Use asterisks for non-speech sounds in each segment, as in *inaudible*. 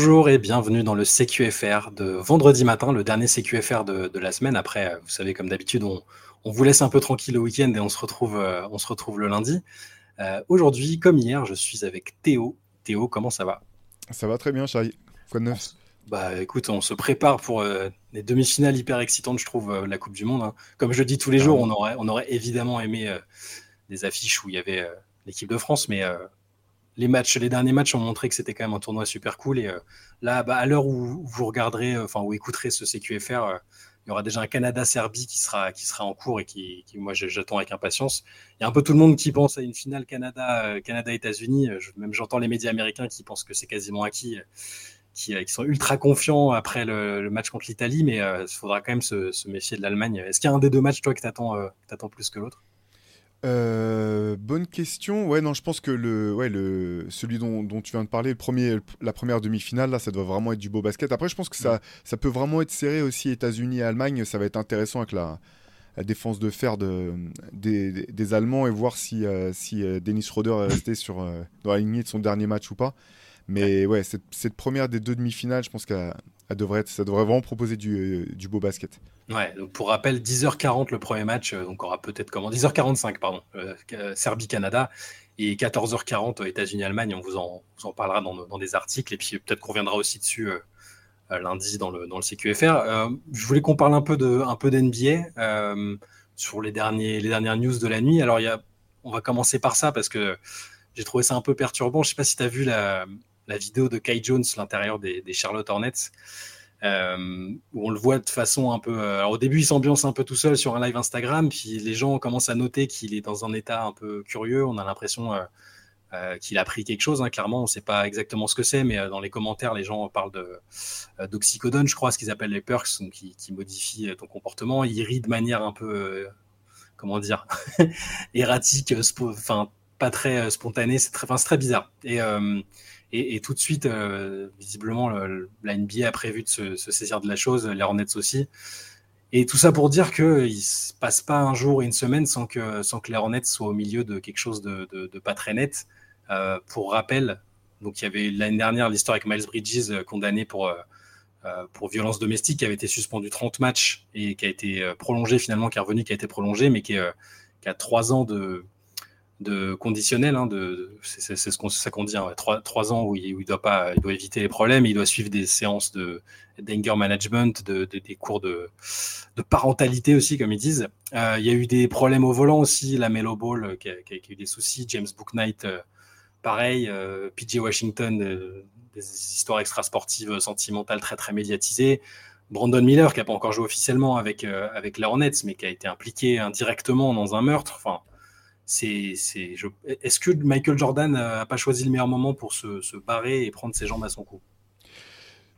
Bonjour et bienvenue dans le CQFR de vendredi matin, le dernier CQFR de, de la semaine. Après, euh, vous savez, comme d'habitude, on, on, vous laisse un peu tranquille le week-end et on se retrouve, euh, on se retrouve le lundi. Euh, Aujourd'hui, comme hier, je suis avec Théo. Théo, comment ça va? Ça va très bien, Chai. Quoi de neuf? Bah écoute, on se prépare pour euh, les demi-finales hyper excitantes, je trouve, euh, la Coupe du Monde. Hein. Comme je le dis tous les jours, on aurait, on aurait évidemment aimé euh, des affiches où il y avait l'équipe de France, mais les matchs, les derniers matchs ont montré que c'était quand même un tournoi super cool. Et euh, là, bah, à l'heure où vous regarderez, euh, enfin où écouterez ce CQFR, euh, il y aura déjà un Canada-Serbie qui sera, qui sera en cours et qui, moi, j'attends avec impatience. Il y a un peu tout le monde qui pense à une finale Canada, Canada-États-Unis. Même j'entends les médias américains qui pensent que c'est quasiment acquis, qui, sont ultra confiants après le, match contre l'Italie, mais il faudra quand même se, méfier de l'Allemagne. Est-ce qu'il y a un des deux matchs, toi, que que t'attends plus que l'autre? Euh, bonne question. Ouais, non, je pense que le, ouais, le, celui dont, dont tu viens de parler, le premier, la première demi-finale, là, ça doit vraiment être du beau basket. Après, je pense que ça, ça peut vraiment être serré aussi États-Unis et Allemagne. Ça va être intéressant avec la, la défense de fer de, des, des- Allemands et voir si, euh, si euh, Dennis Schroeder est resté sur, euh, dans la lignée de son dernier match ou pas. Mais ouais, cette, cette première des deux demi-finales, je pense être, ça devrait vraiment proposer du, euh, du beau basket. Ouais, donc pour rappel, 10h40 le premier match, euh, donc on aura peut-être comment 10h45 pardon, euh, euh, Serbie-Canada et 14h40 euh, États-Unis-Allemagne. On vous en, vous en parlera dans, dans des articles et puis peut-être qu'on reviendra aussi dessus lundi dans le dans le CQFR. Je voulais qu'on parle un peu de un peu d'NBA sur les derniers les dernières news de la nuit. Alors il y a, on va commencer par ça parce que j'ai trouvé ça un peu perturbant. Je sais pas si tu as vu la la vidéo de Kai Jones, l'intérieur des, des Charlotte Hornets euh, où on le voit de façon un peu. euh, alors au début, il s'ambiance un peu tout seul sur un live Instagram, puis les gens commencent à noter qu'il est dans un état un peu curieux. On a l'impression euh, qu'il a pris quelque chose. Hein, clairement, on ne sait pas exactement ce que c'est, mais dans les commentaires, les gens parlent d'oxycodone, je crois, ce qu'ils appellent les perks, qui, qui modifient ton comportement. Il rit de manière un peu, comment dire, *laughs* erratique, enfin pas très euh, spontanée. C'est très, enfin, très bizarre. Et euh, et, et tout de suite, euh, visiblement, le- la NBA a prévu de se, se saisir de la chose, les Hornets aussi. Et tout ça pour dire qu'il ne se passe pas un jour et une semaine sans que, sans que les Hornets soient au milieu de quelque chose de, de, pas très net. Pour rappel, donc il y avait l'année dernière l'histoire avec Miles Bridges condamné pour, pour violence domestique qui avait été suspendu 30 matchs et qui a été prolongé finalement, qui est revenu, qui a été prolongé, mais qui, est, qui a trois ans de, de conditionnel, hein, de, c'est ce qu'on ça qu'on dit, hein, trois, trois ans où il, doit pas, il doit éviter les problèmes, il doit suivre des séances de d'anger management, de, de- des cours de, parentalité aussi, comme ils disent. Euh, il y a eu des problèmes au volant aussi, la Melo Ball euh, qui a, eu des soucis, James Booknight, euh, pareil, PJ Washington, des histoires extrasportives sentimentales très très médiatisées. Brandon Miller, qui n'a pas encore joué officiellement avec, avec les Hornets, mais qui a été impliqué indirectement dans un meurtre. Est-ce que Michael Jordan n'a pas choisi le meilleur moment pour se, se barrer et prendre ses jambes à son cou?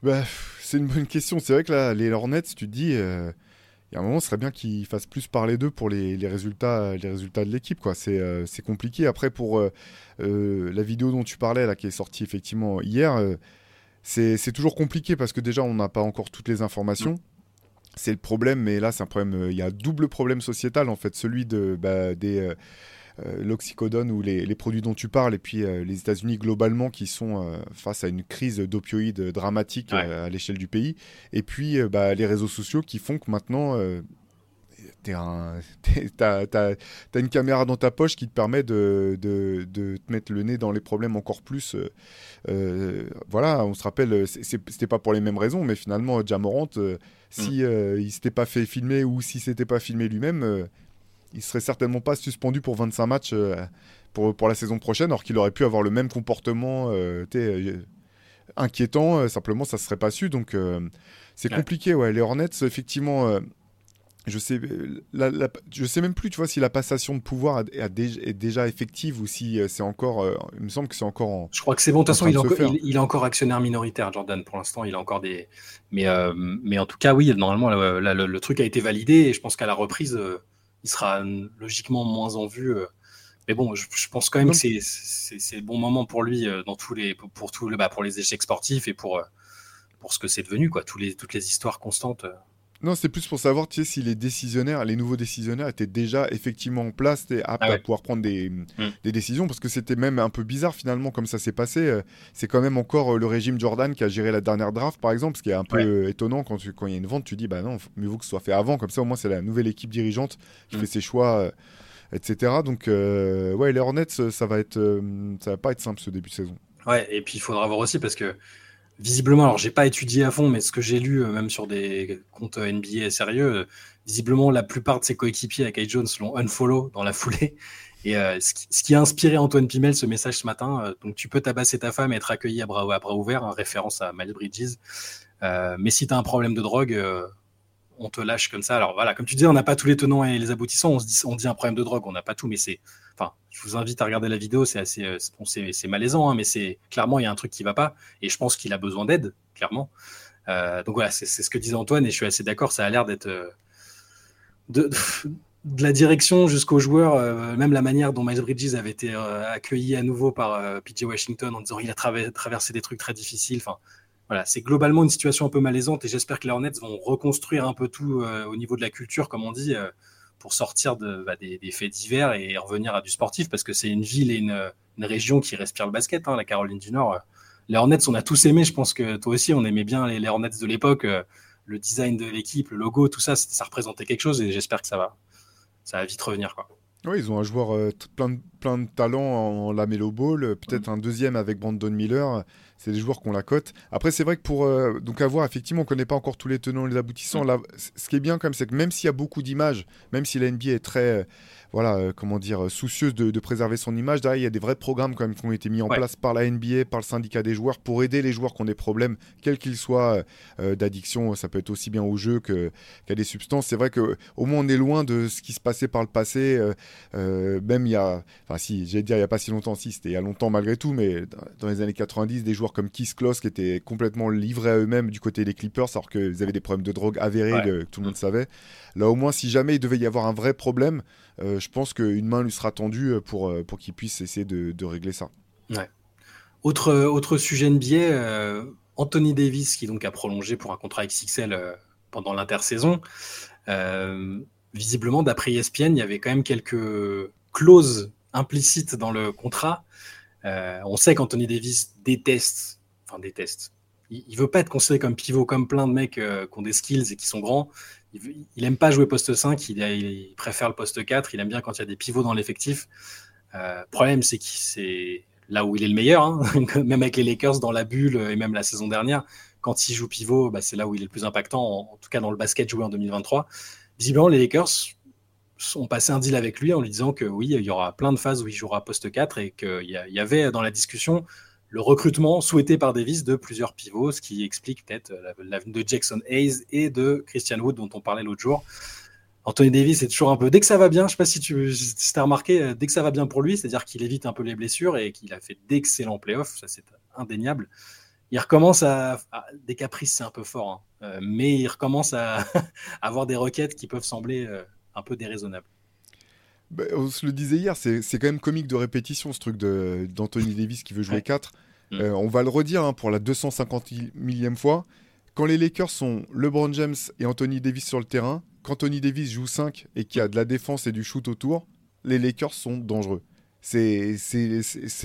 Bah, c'est une bonne question. C'est vrai que là, les Hornets, tu te dis, euh, il y a un moment, ce serait bien qu'ils fassent plus parler d'eux pour les, résultats, les résultats de l'équipe, euh, c'est compliqué. Après, pour euh, euh, la vidéo dont tu parlais, là, qui est sortie effectivement hier, euh, c'est toujours compliqué parce que déjà, on n'a pas encore toutes les informations. C'est le problème, mais là, c'est un problème. euh, Il y a un double problème sociétal, en fait, celui de, bah, des. Euh, l'oxycodone ou les, les produits dont tu parles, et puis euh, les États-Unis globalement qui sont euh, face à une crise d'opioïdes dramatique Ouais. à l'échelle du pays, et puis bah, les réseaux sociaux qui font que maintenant un- *laughs* t'as, t'as une caméra dans ta poche qui te permet de, de- de te mettre le nez dans les problèmes encore plus. euh, voilà, on se rappelle, c'était pas pour les mêmes raisons, mais finalement, Jamorant, euh, si euh, il s'était pas fait filmer ou si s'était pas filmé lui-même, il serait certainement pas suspendu pour 25 matchs euh, pour, pour la saison prochaine, alors qu'il aurait pu avoir le même comportement euh, euh, inquiétant, euh, simplement ça se serait pas su. Donc euh, c'est Ouais. compliqué, ouais. Les Hornets, effectivement, euh, je sais, la- la- je sais même plus, tu vois, si la passation de pouvoir a- a dé- est déjà effective ou si euh, c'est encore. euh, il me semble que c'est encore en. Je crois que c'est bon. De toute façon, il est, encore, faire. il, il est encore actionnaire minoritaire, Jordan. Pour l'instant, il a encore des. Mais, euh, mais en tout cas, oui, normalement, là, là, le, le truc a été validé et je pense qu'à la reprise, euh, il sera logiquement moins en vue. euh. Mais bon, je, je pense quand même que c'est- c'est c'est le bon moment pour lui euh, dans tous les, pour, tout le, bah, pour les échecs sportifs et pour, euh, pour ce que c'est devenu, quoi. Tous les, toutes les histoires constantes. Euh. Non, c'est plus pour savoir tu sais, si les décisionnaires, les nouveaux décisionnaires étaient déjà effectivement en place, aptes ah à pouvoir prendre des, mm. des, décisions, parce que c'était même un peu bizarre finalement comme ça s'est passé. Euh, c'est quand même encore euh, le régime Jordan qui a géré la dernière draft, par exemple, ce qui est un peu étonnant quand il quand y a une vente, tu dis, bah non, mieux vaut que ce soit fait avant, comme ça au moins c'est la nouvelle équipe dirigeante qui mm. fait ses choix, euh, etc. Donc, ouais, les Hornets, ça va, être, ça va pas être simple ce début de saison. Ouais, et puis il faudra voir aussi parce que visiblement, alors j'ai pas étudié à fond, mais ce que j'ai lu, euh, même sur des comptes NBA sérieux, euh, visiblement la plupart de ses coéquipiers avec Jones l'ont unfollow dans la *laughs* foulée. Et euh, ce, qui, a inspiré Antoine Pimel ce message ce matin, donc tu peux tabasser ta femme et être accueilli à bras, à bras ouverts, en référence à Miles Bridges. mais si tu as un problème de drogue, on te lâche comme ça. Alors voilà, comme tu dis, on n'a pas tous les tenants et les aboutissants. On, se dit, on dit un problème de drogue, on n'a pas tout, mais c'est. Enfin, je vous invite à regarder la vidéo, c'est assez. Euh, c'est malaisant, hein, mais c'est clairement, il y a un truc qui va pas. Et je pense qu'il a besoin d'aide, clairement. Euh, donc voilà, c'est ce que disait Antoine, et je suis assez d'accord, ça a l'air d'être. Euh, de, *laughs* la direction jusqu'aux joueurs, même la manière dont Miles Bridges avait été accueilli à nouveau par PJ Washington en disant il a traversé des trucs très difficiles. Enfin, voilà, c'est globalement une situation un peu malaisante et j'espère que les Hornets vont reconstruire un peu tout euh, au niveau de la culture, comme on dit, euh, pour sortir bah, des, faits divers et revenir à du sportif, parce que c'est une ville et une, région qui respire le basket, hein, la Caroline du Nord. Les Hornets, on a tous aimé, je pense que toi aussi, on aimait bien les, Hornets de l'époque, euh, le design de l'équipe, le logo, tout ça, ça représentait quelque chose et j'espère que ça va, ça va vite revenir. Quoi. Oui, ils ont un joueur plein, de, plein de talent en Lamelo Ball, peut-être mm. un deuxième avec Brandon Miller c'est des joueurs qu'on la cote. Après, c'est vrai que pour euh, donc avoir, effectivement, on ne connaît pas encore tous les tenants et les aboutissants. Là, ce qui est bien quand même, c'est que même s'il y a beaucoup d'images, même si la NBA est très voilà, euh, comment dire, soucieuse de, préserver son image. Derrière, il y a des vrais programmes quand même qui ont été mis en place par la NBA, par le syndicat des joueurs, pour aider les joueurs qui ont des problèmes, quels qu'ils soient, euh, euh, d'addiction. Ça peut être aussi bien au jeu qu'à des substances. C'est vrai que au moins on est loin de ce qui se passait par le passé. même il y a, enfin si, j'allais dire il y a pas si longtemps, si c'était il y a longtemps malgré tout, mais dans les années 90, des joueurs comme Kiss Kloss qui étaient complètement livrés à eux-mêmes du côté des Clippers, alors qu'ils avaient des problèmes de drogue avérés que tout le monde savait. Là au moins, si jamais il devait y avoir un vrai problème, euh, je pense qu'une main lui sera tendue euh, pour, euh, pour qu'il puisse essayer de, régler ça. Autre, autre sujet NBA, Anthony Davis, qui donc a prolongé pour un contrat XXL pendant l'intersaison. visiblement, d'après ESPN, il y avait quand même quelques clauses implicites dans le contrat. on sait qu'Anthony Davis déteste, enfin déteste. Il, veut pas être considéré comme pivot comme plein de mecs qui ont des skills et qui sont grands il, il, aime pas jouer poste 5, il, préfère le poste 4, il aime bien quand il y a des pivots dans l'effectif. Euh, problème, c'est que c'est là où il est le meilleur, hein. *laughs* même avec les Lakers dans la bulle et même la saison dernière, quand il joue pivot, bah, c'est là où il est le plus impactant, en, tout cas dans le basket joué en 2023. Visiblement, les Lakers ont passé un deal avec lui en lui disant que oui, il y aura plein de phases où il jouera poste 4 et qu'il y avait dans la discussion le recrutement souhaité par Davis de plusieurs pivots, ce qui explique peut-être l'avenue de Jackson Hayes et de Christian Wood dont on parlait l'autre jour. Anthony Davis est toujours un peu, dès que ça va bien, je ne sais pas si tu as remarqué, euh, dès que ça va bien pour lui, c'est-à-dire qu'il évite un peu les blessures et qu'il a fait d'excellents playoffs, ça c'est indéniable. Il recommence à, des caprices, c'est un peu fort, hein, euh, mais il recommence à, *laughs* avoir des requêtes qui peuvent sembler euh, un peu déraisonnables. Bah, on se le disait hier, c'est quand même comique de répétition ce truc d'Anthony Davis qui veut jouer 4. Mm. Euh, on va le redire hein, pour la 250 millième fois. Quand les Lakers sont LeBron James et Anthony Davis sur le terrain, quand Anthony Davis joue 5 et qu'il y a de la défense et du shoot autour, les Lakers sont dangereux. C'est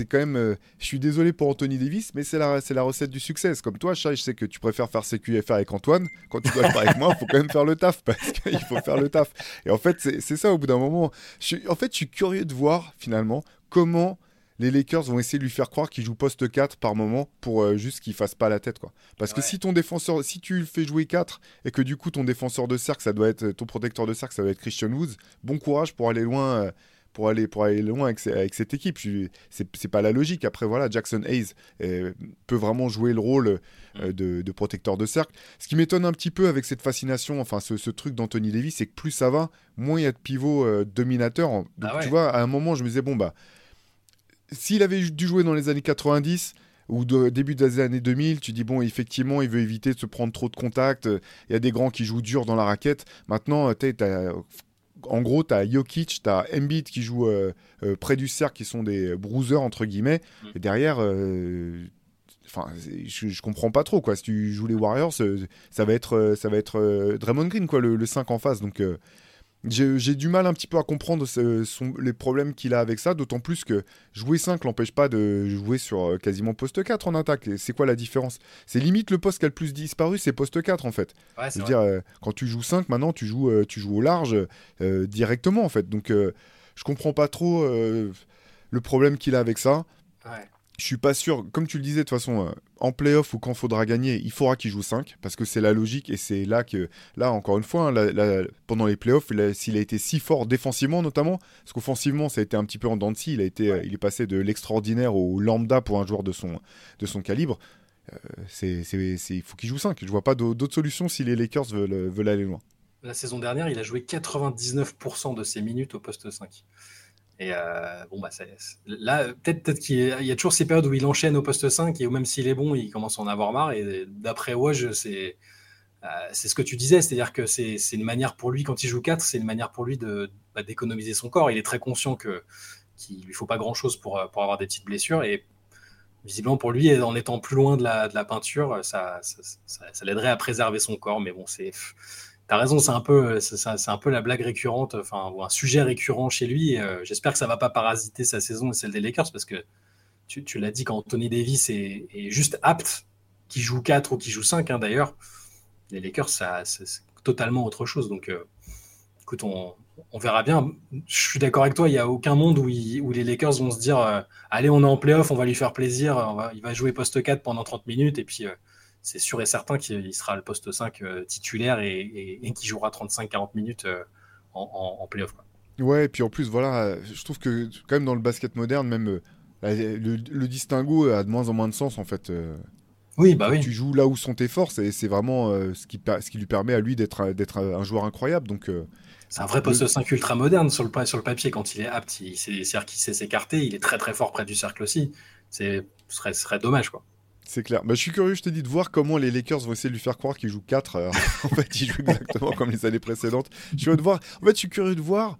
quand même. Euh, je suis désolé pour Anthony Davis, mais c'est la, la recette du succès. Comme toi, Chai, je sais que tu préfères faire CQFR avec Antoine. Quand tu dois le faire avec moi, il faut quand même faire le taf parce qu'il faut faire le taf. Et en fait, c'est ça au bout d'un moment. Je, en fait, je suis curieux de voir finalement comment les Lakers vont essayer de lui faire croire qu'il joue poste 4 par moment pour euh, juste qu'il fasse pas la tête quoi. Parce que si ton défenseur si tu le fais jouer 4 et que du coup ton défenseur de cercle ça doit être ton protecteur de cercle ça doit être Christian Woods, bon courage pour aller loin euh, pour aller, pour aller loin avec, avec cette équipe. C'est pas la logique. Après, voilà, Jackson Hayes euh, peut vraiment jouer le rôle euh, de, protecteur de cercle. Ce qui m'étonne un petit peu avec cette fascination, enfin, ce, truc d'Anthony Davis, c'est que plus ça va, moins il y a de pivots euh, dominateurs. Donc, ah tu vois, à un moment, je me disais, bon, bah, s'il avait dû jouer dans les années 90, ou de, début des années 2000, tu dis bon, effectivement, il veut éviter de se prendre trop de contacts. Il y a des grands qui jouent dur dans la raquette. Maintenant, tu as en gros, tu as Jokic, tu as Embiid qui joue euh, euh, près du cercle, qui sont des bruisers, entre guillemets. Mm. Et derrière, euh, Enfin, je, je, comprends pas trop quoi. Si tu joues les Warriors, ça va être, ça va être Draymond Green quoi, le, le 5 en face. Donc j'ai du mal un petit peu à comprendre les problèmes qu'il a avec ça, d'autant plus que jouer 5 l'empêche pas de jouer sur euh, quasiment poste 4 en attaque. C'est quoi la différence? C'est limite le poste qui a le plus disparu, c'est poste 4 en fait. Ouais, veux dire, euh, quand tu joues 5, maintenant tu joues, euh, tu joues au large directement en fait. Donc je comprends pas trop le problème qu'il a avec ça. Ouais je suis pas sûr, comme tu le disais de toute façon, euh, en playoff ou quand il faudra gagner, il faudra qu'il joue 5 parce que c'est la logique et c'est là que, là encore une fois, hein, pendant les playoffs, s'il a été si fort défensivement notamment, parce qu'offensivement ça a été un petit peu en dents de scie, il, a été, euh, il est passé de l'extraordinaire au lambda pour un joueur de son, de son calibre. Euh, c'est, il faut qu'il joue 5. Je vois pas d'autres solutions si les Lakers veulent, veulent aller loin. La saison dernière, il a joué 99% de ses minutes au poste 5. Et euh, bon, bah, là, peut-être peut qu'il y, a toujours ces périodes où il enchaîne au poste 5 et où même s'il est bon, il commence à en avoir marre. Et d'après Woj, c'est euh, ce que tu disais, c'est-à-dire que c'est une manière pour lui, quand il joue 4, c'est une manière pour lui bah, d'économiser son corps. Il est très conscient que qu'il lui faut pas grand-chose pour, pour avoir des petites blessures. Et visiblement, pour lui, en étant plus loin de la, de la peinture, ça, ça, ça l'aiderait à préserver son corps. Mais bon, c'est T'as raison, c'est un peu, c'est un peu la blague récurrente, enfin, ou un sujet récurrent chez lui. Euh, j'espère que ça va pas parasiter sa saison et celle des Lakers parce que tu, l'as dit quand Tony Davis est, juste apte, qui joue 4 ou qui joue 5 hein, d'ailleurs, les Lakers, ça, c'est totalement autre chose. Donc, euh, écoute, on, verra bien. Je suis d'accord avec toi, il n'y a aucun monde où, les Lakers vont se dire euh, Allez, on est en playoff, on va lui faire plaisir, il va jouer poste 4 pendant 30 minutes et puis c'est sûr et certain qu'il sera le poste 5 euh, titulaire et, et, qu'il jouera 35-40 minutes euh, en, en, playoff. Ouais, et puis en plus, voilà, je trouve que quand même dans le basket moderne, même euh, le, distinguo a de moins en moins de sens en fait. Oui, bah oui. Tu joues là où sont tes forces et c'est vraiment ce, qui, ce qui lui permet à lui d'être un joueur incroyable. Donc, c'est un vrai poste 5 ultra moderne sur le, sur le papier quand il est apte. C'est-à-dire qu'il sait s'écarter, il est très très fort près du cercle aussi. Ce serait, serait dommage quoi. C'est clair. Bah, je suis curieux, je te dis, de voir comment les Lakers vont essayer de lui faire croire qu'il joue 4. Euh, en fait, il joue exactement comme les années précédentes. Je suis, de voir... en fait, je suis curieux de voir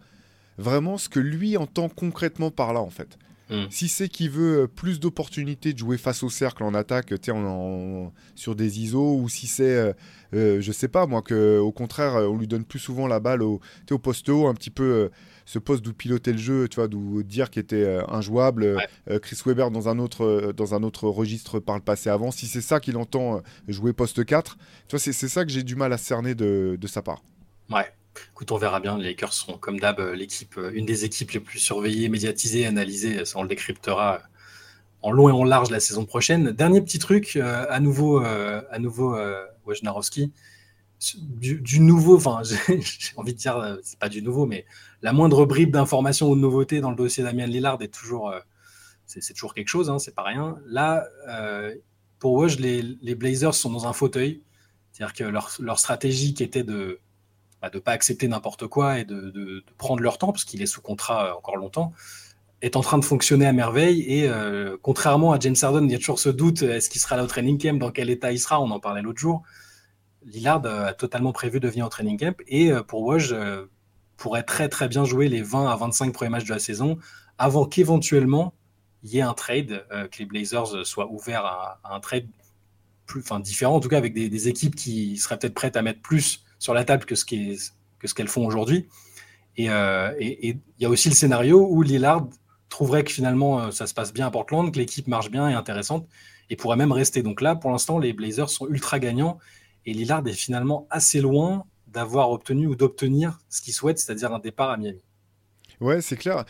vraiment ce que lui entend concrètement par là, en fait. Hmm. Si c'est qu'il veut euh, plus d'opportunités de jouer face au cercle en attaque, en, sur des ISO, ou si c'est, euh, euh, je sais pas moi, que au contraire, on lui donne plus souvent la balle au, au poste haut, un petit peu ce poste d'où piloter le jeu, tu vois, d'où dire qu'il était euh, injouable. Euh, euh, Chris Weber dans un, autre, dans un autre registre par le passé avant. Si c'est ça qu'il entend jouer poste 4, tu vois, c'est ça que j'ai du mal à cerner de, de sa part. Ouais. Écoute, on verra bien. Les Lakers sont, comme d'hab, l'équipe, une des équipes les plus surveillées, médiatisées, analysées. Ça, on le décryptera en long et en large la saison prochaine. Dernier petit truc, à nouveau, à nouveau Wojnarowski du, nouveau, enfin, *laughs* j'ai envie de dire, euh, c'est pas du nouveau, mais la moindre bribe d'information ou de nouveauté dans le dossier Damien Lillard est toujours, euh, c'est toujours quelque chose, hein, c'est pas rien. Là, euh, pour Woj, les, Blazers sont dans un fauteuil, c'est-à-dire que leur, stratégie qui était de ne bah, pas accepter n'importe quoi et de, prendre leur temps, parce qu'il est sous contrat encore longtemps, est en train de fonctionner à merveille. Et contrairement à James Harden, il y a toujours ce doute est-ce qu'il sera là au training camp Dans quel état il sera On en parlait l'autre jour. Lillard a totalement prévu de venir au training camp et euh, pour Woj euh, pourrait très très bien jouer les 20 à 25 premiers matchs de la saison avant qu'éventuellement il y ait un trade, euh, que les Blazers soient ouverts à, un trade plus, enfin, différent, en tout cas avec des, équipes qui seraient peut-être prêtes à mettre plus sur la table que ce qu'elles font aujourd'hui. Et il y a aussi le scénario où Lillard trouverait que finalement ça se passe bien à Portland, que l'équipe marche bien et intéressante, et pourrait même rester. Donc là, pour l'instant, les Blazers sont ultra gagnants et Lillard est finalement assez loin d'avoir obtenu ou d'obtenir ce qu'il souhaite, c'est-à-dire un départ à Miami. Ouais, c'est clair.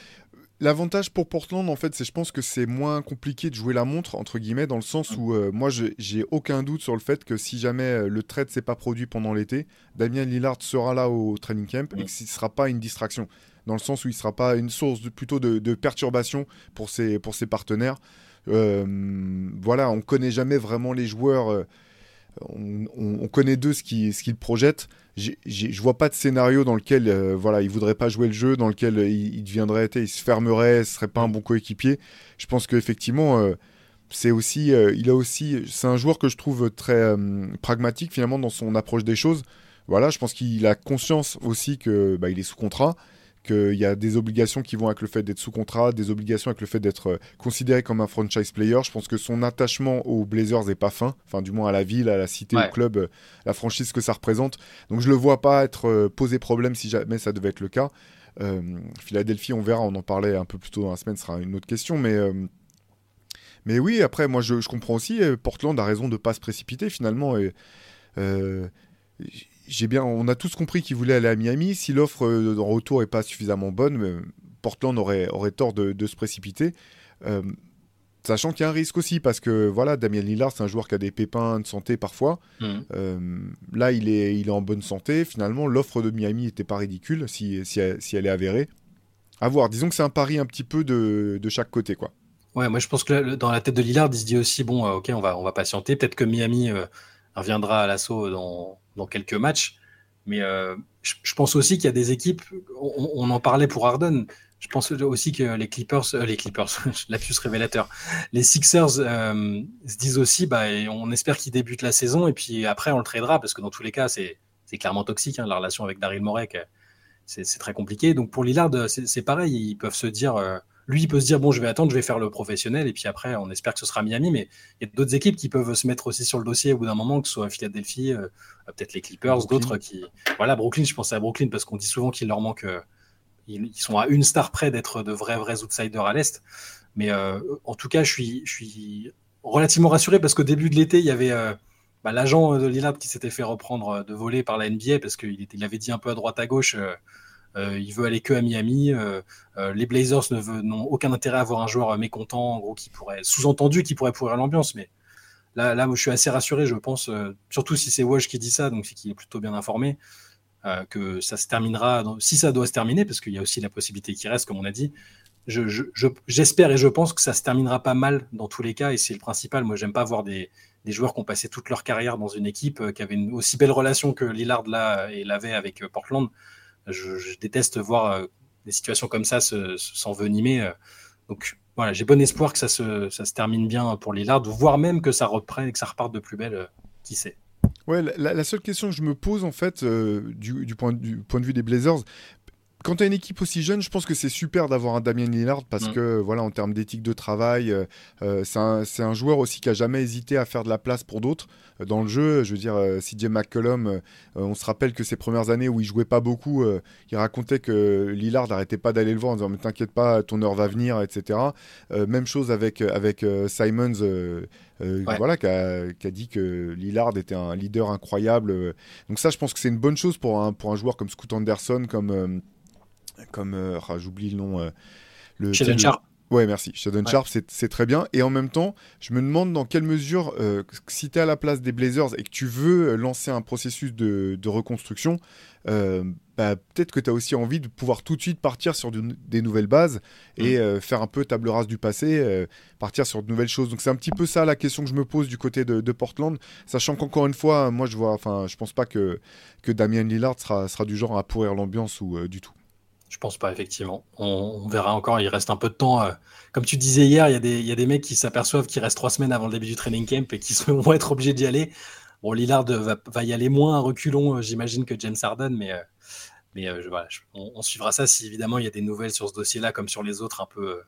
L'avantage pour Portland, en fait, c'est je pense que c'est moins compliqué de jouer la montre, entre guillemets, dans le sens où euh, moi, j'ai aucun doute sur le fait que si jamais euh, le trade s'est pas produit pendant l'été, Damien Lillard sera là au training camp et que ce ne sera pas une distraction. Dans le sens où il ne sera pas une source de, plutôt de, perturbation pour ses, pour ses partenaires. Euh, voilà, on connaît jamais vraiment les joueurs on, connaît d'eux ce qu'ils ce projettent. Je vois pas de scénario dans lequel euh, voilà, il voudrait pas jouer le jeu, dans lequel euh, il, deviendrait, il se fermerait, ce serait pas un bon coéquipier. Je pense qu'effectivement, euh, c'est aussi, il a aussi, c'est un joueur que je trouve très pragmatique finalement dans son approche des choses. Voilà, je pense qu'il a conscience aussi que bah, est sous contrat, qu'il y a des obligations qui vont avec le fait d'être sous contrat, des obligations avec le fait d'être euh, considéré comme un franchise player. Je pense que son attachement aux Blazers n'est pas fin, enfin du moins à la ville, à la cité, au club, euh, la franchise que ça représente. Donc je le vois pas être posé problème si jamais ça devait être le cas. Philadelphie, on verra, on en parlait un peu plus tôt dans la semaine, ce sera une autre question, mais mais oui, après, moi, je, comprends aussi. Portland a raison de ne pas se précipiter finalement. Et, j'ai bien, on a tous compris qu'il voulait aller à Miami. Si l'offre euh, en retour est pas suffisamment bonne, Portland aurait, aurait tort de, se précipiter. Euh, sachant qu'il y a un risque aussi, parce que voilà, Damien Lillard, c'est un joueur qui a des pépins de santé parfois. Mmh. Euh, là, il est, il est en bonne santé. Finalement, l'offre de Miami n'était pas ridicule si, si, elle est avérée. À voir. Disons que c'est un pari un petit peu de, de, chaque côté, quoi. Ouais, moi je pense que dans la tête de Lillard, il se dit aussi bon, ok, on va, on va patienter. Peut-être que Miami reviendra à l'assaut dans, dans quelques matchs. Mais euh, je, pense aussi qu'il y a des équipes, on, en parlait pour Harden, je pense aussi que les Clippers, euh, les Clippers, *laughs* la plus révélateur, les Sixers euh, se disent aussi, bah, on espère qu'ils débutent la saison et puis après on le tradera parce que dans tous les cas c'est clairement toxique hein, la relation avec Daryl Morey, c'est très compliqué. Donc pour Lillard c'est pareil, ils peuvent se dire lui, il peut se dire bon, je vais attendre, je vais faire le professionnel, et puis après, on espère que ce sera Miami. Mais il y a d'autres équipes qui peuvent se mettre aussi sur le dossier au bout d'un moment, que ce soit Philadelphie, euh, peut-être les Clippers, d'autres qui. Voilà, Brooklyn, je pensais à Brooklyn parce qu'on dit souvent qu'il leur manque. Euh, ils, sont à une star près d'être de vrais, vrais outsiders à l'Est. Mais euh, en tout cas, je suis, je suis relativement rassuré parce qu'au début de l'été, il y avait. Bah, l'agent de Lillard qui s'était fait reprendre de voler par la NBA parce qu'il il avait dit un peu à droite à gauche euh, il veut aller que à Miami. Euh, euh, les Blazers n'ont aucun intérêt à avoir un joueur mécontent, en gros, qui pourrait, sous-entendu, qui pourrait pourrir l'ambiance. Mais là, là, je suis assez rassuré, je pense, surtout si c'est Woj qui dit ça, donc c'est qu'il est plutôt bien informé. que ça se terminera, si ça doit se terminer, parce qu'il y a aussi la possibilité qui reste, comme on a dit, j'espère et je pense que ça se terminera pas mal dans tous les cas, et c'est le principal. Moi, j'aime pas voir des, joueurs qui ont passé toute leur carrière dans une équipe, qui avait une aussi belle relation que Lillard là et l'avait avec Portland. Je, déteste voir euh, des situations comme ça s'envenimer. Euh. donc voilà, j'ai bon espoir que ça se, ça se termine bien pour Lillard, voire même que ça reprenne, que ça reparte de plus belle. Euh, qui sait Ouais, la, seule question que je me pose en fait du, point, du, point, de vue des Blazers, quand tu as une équipe aussi jeune, je pense que c'est super d'avoir un Damien Lillard parce mm. que, voilà, en termes d'éthique de travail, euh, euh, c'est un, joueur aussi qui a jamais hésité à faire de la place pour d'autres euh, dans le jeu. Je veux dire, CJ McCollum, on se rappelle que ces premières années où il jouait pas beaucoup, il racontait que Lillard n'arrêtait pas d'aller le voir en disant Mais t'inquiète pas, ton heure va venir, etc. même chose avec, avec Simons. voilà, qui a, dit que Lillard était un leader incroyable. Donc ça, je pense que c'est une bonne chose pour un, pour un joueur comme Scoot Anderson, comme, comme euh, ah, j'oublie le nom. Euh, le, Sheldon Sharp. Ouais, merci. Sheldon Sharp, c'est très bien. Et en même temps, je me demande dans quelle mesure, euh, si tu es à la place des Blazers et que tu veux lancer un processus de, reconstruction, bah, peut-être que tu as aussi envie de pouvoir tout de suite partir sur des nouvelles bases et mm. faire un peu table rase du passé, partir sur de nouvelles choses. Donc c'est un petit peu ça la question que je me pose du côté de, Portland, sachant qu'encore une fois, moi je vois, enfin, je pense pas que, que Damien Lillard sera, sera du genre à pourrir l'ambiance ou du tout. Je pense pas, effectivement. On, verra encore, il reste un peu de temps. Euh, comme tu disais hier, il y, a des, y a des mecs qui s'aperçoivent qu'il reste trois semaines avant le début du training camp et qui *laughs* vont être obligés d'y aller. Bon, Lillard va, va, y aller moins à reculons, euh, j'imagine, que James Harden, mais, euh, mais voilà, on, suivra ça si évidemment il y a des nouvelles sur ce dossier-là, comme sur les autres un peu,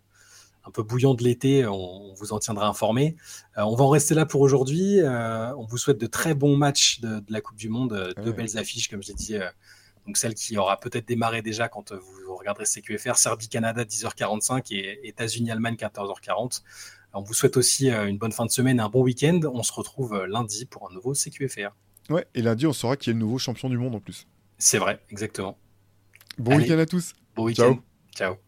un peu bouillants de l'été, on, vous en tiendra informé. on va en rester là pour aujourd'hui. on vous souhaite de très bons matchs de, la Coupe du Monde, de belles affiches, comme j'ai dit donc celle qui aura peut-être démarré déjà quand vous regarderez CQFR, Serbie-Canada 10h45 et États-Unis-Allemagne 14h40. On vous souhaite aussi euh, une bonne fin de semaine, un bon week-end. On se retrouve euh, lundi pour un nouveau CQFR. Ouais, et lundi, on saura qui est le nouveau champion du monde en plus. C'est vrai, exactement. Bon week-end à tous. Bon week-end. Ciao. Ciao.